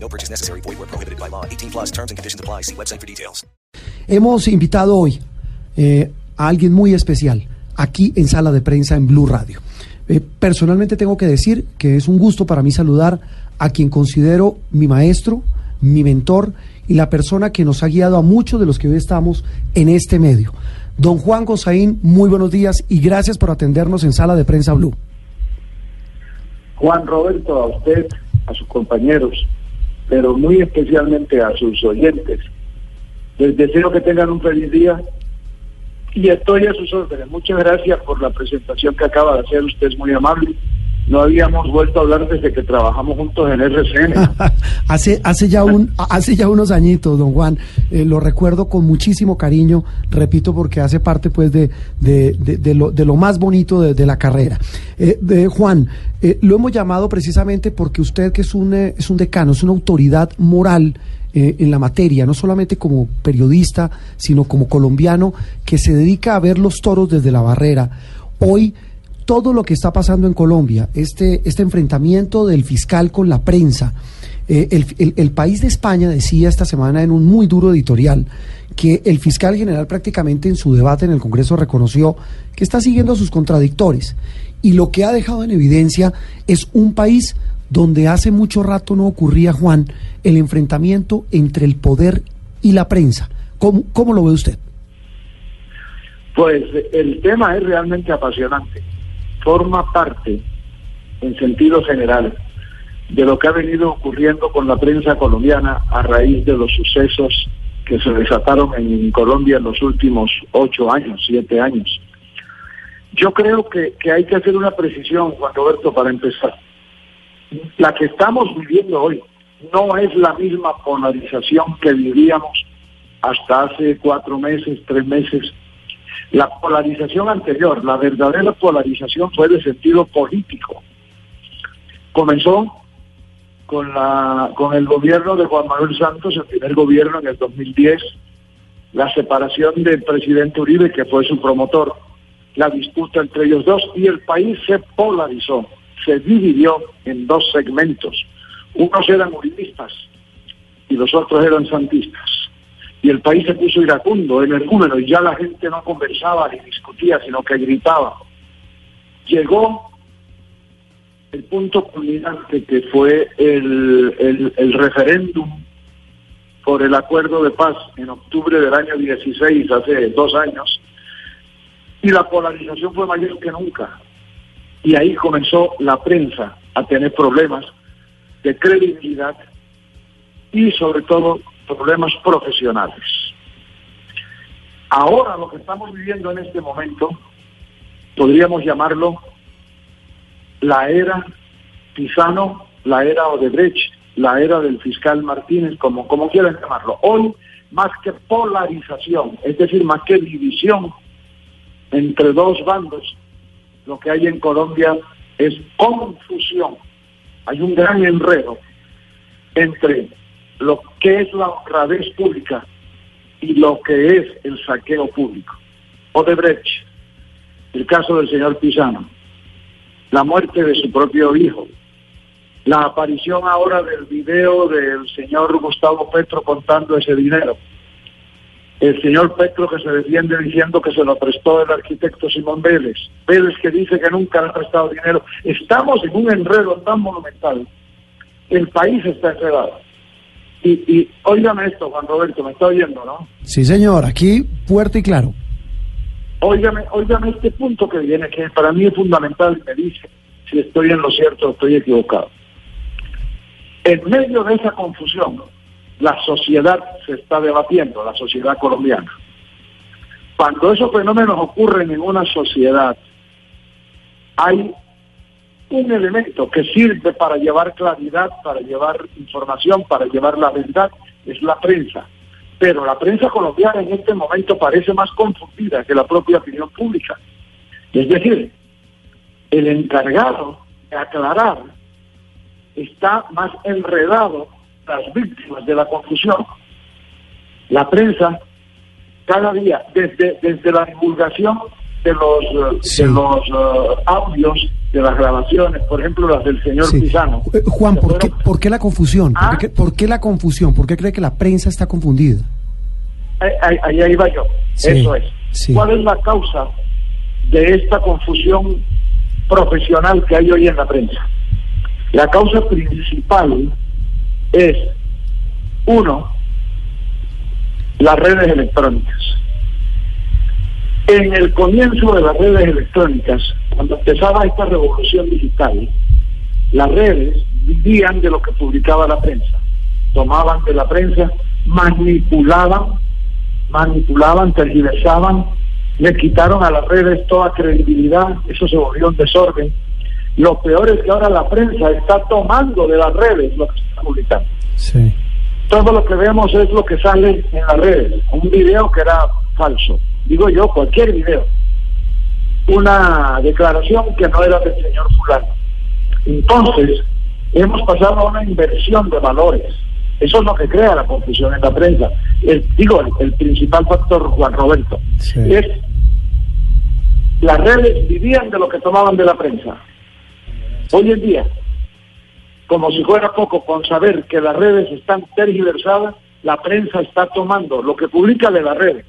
No purchase necessary. Void where prohibited by law. 18 plus terms and conditions apply. See website for details. Hemos invitado hoy eh, a alguien muy especial aquí en sala de prensa en Blue Radio. Eh, personalmente tengo que decir que es un gusto para mí saludar a quien considero mi maestro, mi mentor y la persona que nos ha guiado a muchos de los que hoy estamos en este medio. Don Juan Gozaín, muy buenos días y gracias por atendernos en sala de prensa Blue. Juan Roberto, a usted, a sus compañeros, pero muy especialmente a sus oyentes. Les deseo que tengan un feliz día y estoy a sus órdenes. Muchas gracias por la presentación que acaba de hacer. Usted es muy amable. No habíamos vuelto a hablar desde que trabajamos juntos en RCN. hace, hace, ya un, hace ya unos añitos, don Juan. Eh, lo recuerdo con muchísimo cariño, repito, porque hace parte pues de, de, de, de lo, más bonito de, la carrera. Eh, de Juan, eh, lo hemos llamado precisamente porque usted que es un, es un decano, es una autoridad moral en la materia, no solamente como periodista, sino como colombiano que se dedica a ver los toros desde la barrera. Hoy todo lo que está pasando en Colombia, este, este enfrentamiento del fiscal con la prensa. Eh, el, el, país de España decía esta semana en un muy duro editorial que el fiscal general prácticamente en su debate en el Congreso reconoció que está siguiendo a sus contradictores. Y lo que ha dejado en evidencia es un país donde hace mucho rato no ocurría, Juan, el enfrentamiento entre el poder y la prensa. ¿Cómo, cómo lo ve usted? Pues el tema es realmente apasionante forma parte, en sentido general, de lo que ha venido ocurriendo con la prensa colombiana a raíz de los sucesos que se desataron en Colombia en los últimos ocho años, siete años. Yo creo que, hay que hacer una precisión, Juan Roberto, para empezar. La que estamos viviendo hoy no es la misma polarización que vivíamos hasta hace cuatro meses, tres meses, la polarización anterior, la verdadera polarización fue de sentido político. Comenzó con, la, con el gobierno de Juan Manuel Santos, el primer gobierno en el 2010, la separación del presidente Uribe, que fue su promotor, la disputa entre ellos dos, y el país se polarizó, se dividió en dos segmentos. Unos eran uribistas y los otros eran santistas y el país se puso iracundo, energúmeno, y ya la gente no conversaba ni discutía, sino que gritaba. Llegó el punto culminante que fue el, el, referéndum por el acuerdo de paz en octubre del año 16, hace dos años, y la polarización fue mayor que nunca. Y ahí comenzó la prensa a tener problemas de credibilidad y sobre todo problemas profesionales. Ahora lo que estamos viviendo en este momento, podríamos llamarlo la era Pisano, la era Odebrecht, la era del fiscal Martínez, como, como quieran llamarlo. Hoy, más que polarización, es decir, más que división entre dos bandos, lo que hay en Colombia es confusión. Hay un gran enredo entre lo que es la honradez pública y lo que es el saqueo público. Odebrecht, el caso del señor Pisano, la muerte de su propio hijo, la aparición ahora del video del señor Gustavo Petro contando ese dinero, el señor Petro que se defiende diciendo que se lo prestó el arquitecto Simón Vélez, Vélez que dice que nunca le ha prestado dinero. Estamos en un enredo tan monumental. El país está enredado. Y, y óigame esto, Juan Roberto, me está oyendo, ¿no? Sí, señor, aquí fuerte y claro. Óigame, óigame este punto que viene, que para mí es fundamental y me dice si estoy en lo cierto o estoy equivocado. En medio de esa confusión, la sociedad se está debatiendo, la sociedad colombiana. Cuando esos fenómenos ocurren en una sociedad, hay un elemento que sirve para llevar claridad, para llevar información, para llevar la verdad, es la prensa. pero la prensa colombiana en este momento parece más confundida que la propia opinión pública. Es decir, el encargado de aclarar está más enredado las víctimas de la confusión. La prensa, cada día, desde, desde la divulgación de los, eh, Sí. de los eh, audios, de las grabaciones, por ejemplo, las del señor Sí. Pisano. Eh, Juan, ¿por qué, fueron- ¿por qué la confusión? ¿Por, Ah. qué, por qué la confusión? ¿Por qué cree que la prensa está confundida? Ahí, ahí- ahí- ahí va yo. Sí, Eso es. sí. ¿Cuál es la causa de esta confusión profesional que hay hoy en la prensa? La causa principal es, uno, las redes electrónicas. En el comienzo de las redes electrónicas, cuando empezaba esta revolución digital, las redes vivían de lo que publicaba la prensa. Tomaban de la prensa, manipulaban, manipulaban, tergiversaban, le quitaron a las redes toda credibilidad, eso se volvió un desorden. Lo peor es que ahora la prensa está tomando de las redes lo que está publicando. Sí. Todo lo que vemos es lo que sale en las redes. Un video que era falso. Digo yo, cualquier video. Una declaración que no era del señor fulano. Entonces, hemos pasado a una inversión de valores. Eso es lo que crea la confusión en la prensa. El- digo, el, el principal factor, Juan Roberto, Sí. es las redes vivían de lo que tomaban de la prensa. Hoy en día, como si fuera poco con saber que las redes están tergiversadas, la prensa está tomando lo que publica de las redes.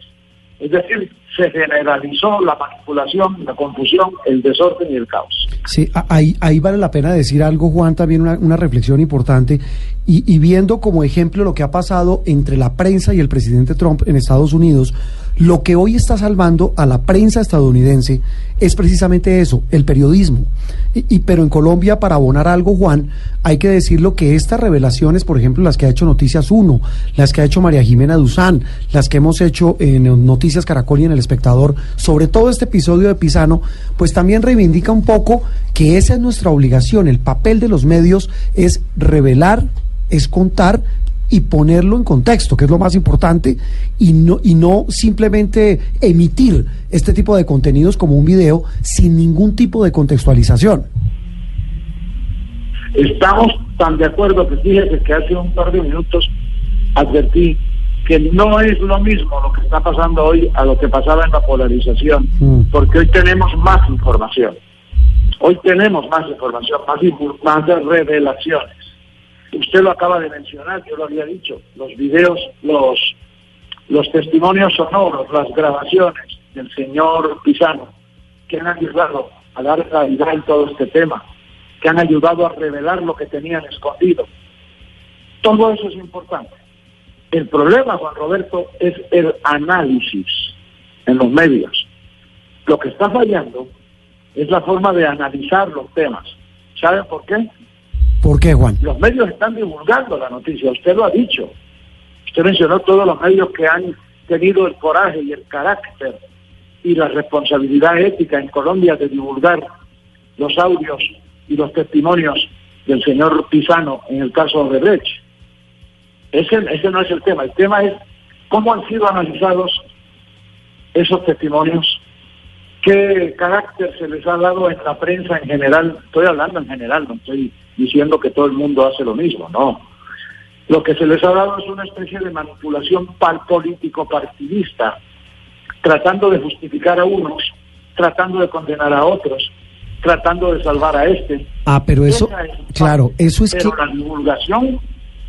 Es decir, se generalizó la manipulación, la confusión, el desorden y el caos. Sí, ahí, ahí vale la pena decir algo, Juan, también una, una reflexión importante. Y, y viendo como ejemplo lo que ha pasado entre la prensa y el presidente Trump en Estados Unidos, lo que hoy está salvando a la prensa estadounidense es precisamente eso, el periodismo. Y, pero en Colombia, para abonar algo, Juan, hay que decirlo que estas revelaciones, por ejemplo, las que ha hecho Noticias 1, las que ha hecho María Jimena Duzán, las que hemos hecho en Noticias Caracol y en El Espectador, sobre todo este episodio de Pisano, pues también reivindica un poco que esa es nuestra obligación. El papel de los medios es revelar, es contar y ponerlo en contexto, que es lo más importante, y no, y no simplemente emitir este tipo de contenidos como un video sin ningún tipo de contextualización. Estamos tan de acuerdo que fíjese que hace un par de minutos advertí que no es lo mismo lo que está pasando hoy a lo que pasaba en la polarización, Mm. porque hoy tenemos más información. Hoy tenemos más información, más, más revelaciones. Usted lo acaba de mencionar, yo lo había dicho, los videos, los, los testimonios sonoros, las grabaciones del señor Pisano, que han ayudado a dar claridad en todo este tema, que han ayudado a revelar lo que tenían escondido. Todo eso es importante. El problema, Juan Roberto, es el análisis en los medios. Lo que está fallando es la forma de analizar los temas. ¿Saben por qué? ¿Por qué, Juan? Los medios están divulgando la noticia, usted lo ha dicho. Usted mencionó todos los medios que han tenido el coraje y el carácter y la responsabilidad ética en Colombia de divulgar los audios y los testimonios del señor Pisano en el caso de Brecht. Ese, ese no es el tema, el tema es cómo han sido analizados esos testimonios, qué carácter se les ha dado en la prensa en general, estoy hablando en general, no estoy diciendo que todo el mundo hace lo mismo, no. Lo que se les ha dado es una especie de manipulación político partidista, tratando de justificar a unos, tratando de condenar a otros, tratando de salvar a este. Ah, pero eso, es claro, eso es que... Pero la divulgación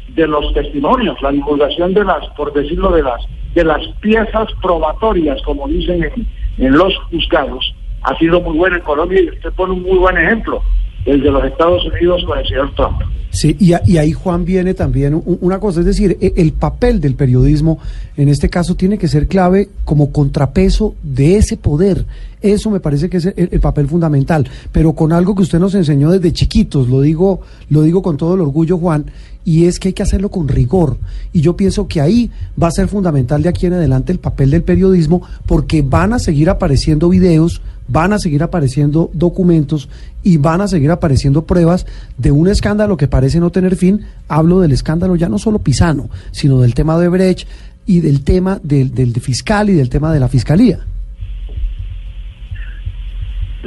de los testimonios, la divulgación de las, por decirlo de las, de las piezas probatorias, como dicen en, en los juzgados, ha sido muy buena en Colombia y usted pone un muy buen ejemplo, el de los Estados Unidos con el señor Trump. Sí, y, a- y ahí Juan viene también una cosa, es decir, e- el papel del periodismo en este caso tiene que ser clave como contrapeso de ese poder. Eso me parece que es el, el papel fundamental, pero con algo que usted nos enseñó desde chiquitos, lo digo, lo digo con todo el orgullo, Juan, y es que hay que hacerlo con rigor. Y yo pienso que ahí va a ser fundamental de aquí en adelante el papel del periodismo, porque van a seguir apareciendo videos, van a seguir apareciendo documentos y van a seguir apareciendo pruebas de un escándalo que parece no tener fin. Hablo del escándalo ya no solo Pisano, sino del tema de Brecht. y del tema del, del fiscal y del tema de la fiscalía.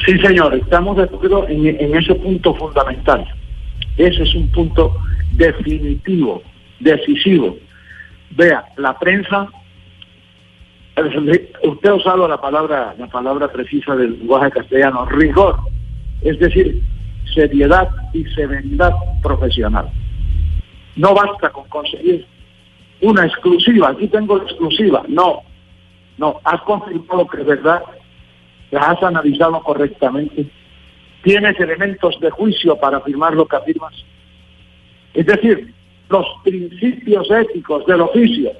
Sí, señor, estamos de acuerdo en, en ese punto fundamental. Ese es un punto definitivo, decisivo. Vea, la prensa, usted ha usado la palabra, la palabra precisa del lenguaje castellano, rigor, es decir, seriedad y serenidad profesional. No basta con conseguir una exclusiva, aquí tengo exclusiva, no, no, has confirmado que es verdad, la has analizado correctamente, tienes elementos de juicio para afirmar lo que afirmas. Es decir, los principios éticos del oficio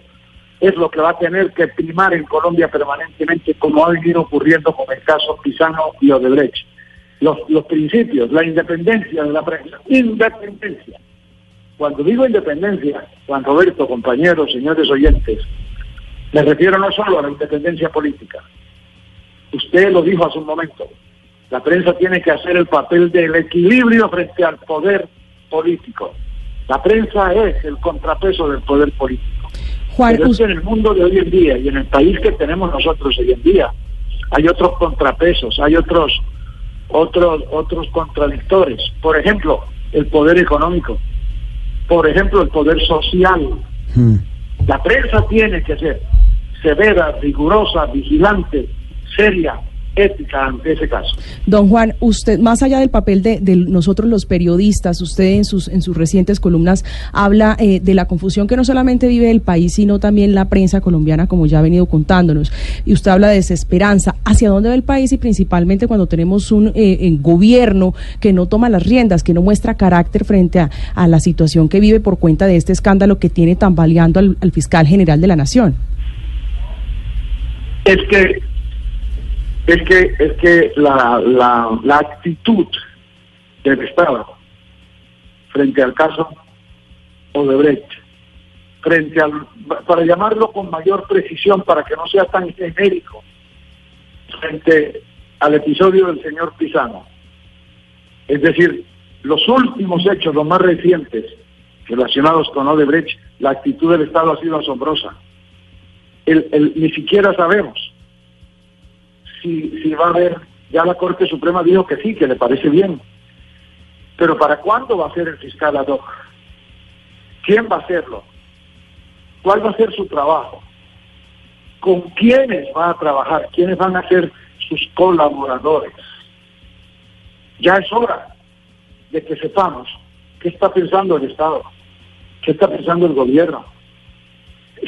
es lo que va a tener que primar en Colombia permanentemente, como ha venido ocurriendo con el caso Pisano y Odebrecht. Los, los principios, la independencia de la prensa, independencia. Cuando digo independencia, Juan Roberto, compañeros, señores oyentes, me refiero no solo a la independencia política. Usted lo dijo hace un momento, la prensa tiene que hacer el papel del equilibrio frente al poder político. La prensa es el contrapeso del poder político. Juan, Pero es en el mundo de hoy en día y en el país que tenemos nosotros hoy en día hay otros contrapesos, hay otros otros otros contradictores. Por ejemplo, el poder económico. Por ejemplo, el poder social. Hmm. La prensa tiene que ser severa, rigurosa, vigilante, seria, ética ante ese caso. Don Juan, usted, más allá del papel de, de nosotros los periodistas, usted en sus, en sus recientes columnas habla eh, de la confusión que no solamente vive el país, sino también la prensa colombiana, como ya ha venido contándonos. Y usted habla de desesperanza. ¿Hacia dónde va el país? Y principalmente cuando tenemos un eh, gobierno que no toma las riendas, que no muestra carácter frente a, a, la situación que vive por cuenta de este escándalo que tiene tambaleando al, al fiscal general de la Nación. Es que es que es que la, la, la actitud del Estado frente al caso Odebrecht, frente al, para llamarlo con mayor precisión, para que no sea tan genérico, frente al episodio del señor Pisano. Es decir, los últimos hechos, los más recientes, relacionados con Odebrecht, la actitud del Estado ha sido asombrosa. El, el, ni siquiera sabemos si, va a haber, ya la Corte Suprema dijo que sí, que le parece bien. Pero ¿para cuándo va a ser el fiscal ad? ¿Quién va a hacerlo? ¿Cuál va a ser su trabajo? ¿Con quiénes va a trabajar? ¿Quiénes van a ser sus colaboradores? Ya es hora de que sepamos qué está pensando el Estado, qué está pensando el gobierno.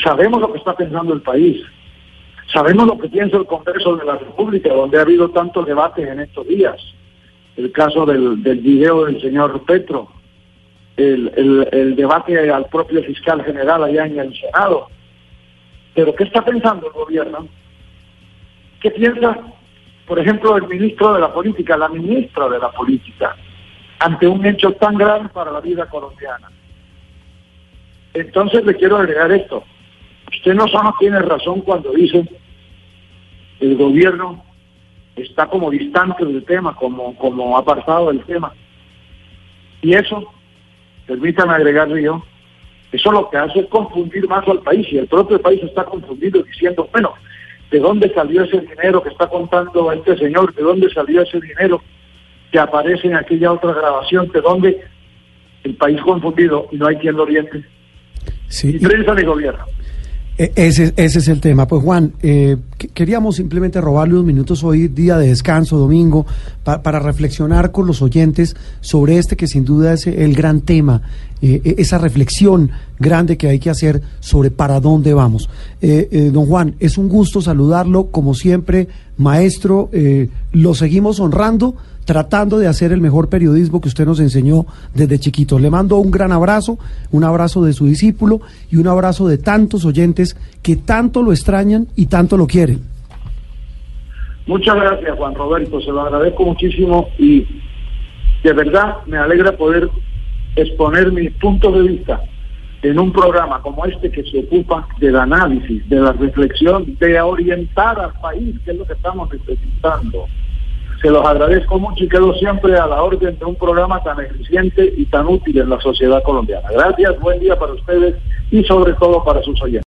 Sabemos lo que está pensando el país, Sabemos lo que piensa el Congreso de la República, donde ha habido tantos debates en estos días. El caso del, del video del señor Petro, el, el, el, debate al propio fiscal general allá en el Senado. Pero ¿qué está pensando el gobierno? ¿Qué piensa, por ejemplo, el ministro de la Política, la ministra de la Política, ante un hecho tan grave para la vida colombiana? Entonces le quiero agregar esto. Usted no solo tiene razón cuando dice el gobierno está como distante del tema, como, como apartado del tema. Y eso, permítame agregarle yo, eso lo que hace es confundir más al país y el propio país está confundido diciendo, bueno, ¿de dónde salió ese dinero que está contando este señor? ¿De dónde salió ese dinero que aparece en aquella otra grabación? ¿De dónde el país confundido y no hay quien lo oriente? Sí. Ni prensa ni gobierno. Ese, ese es el tema. Pues Juan, eh, queríamos simplemente robarle unos minutos hoy, día de descanso, domingo, pa, para reflexionar con los oyentes sobre este que sin duda es el gran tema, eh, esa reflexión grande que hay que hacer sobre para dónde vamos. Eh, eh don Juan, es un gusto saludarlo, como siempre, maestro, eh, lo seguimos honrando tratando de hacer el mejor periodismo que usted nos enseñó desde chiquitos. Le mando un gran abrazo, un abrazo de su discípulo y un abrazo de tantos oyentes que tanto lo extrañan y tanto lo quieren. Muchas gracias, Juan Roberto, se lo agradezco muchísimo y de verdad me alegra poder exponer mis puntos de vista en un programa como este que se ocupa del análisis, de la reflexión, de orientar al país, que es lo que estamos necesitando se los agradezco mucho y quedo siempre a la orden de un programa tan eficiente y tan útil en la sociedad colombiana. Gracias, buen día para ustedes y sobre todo para sus oyentes.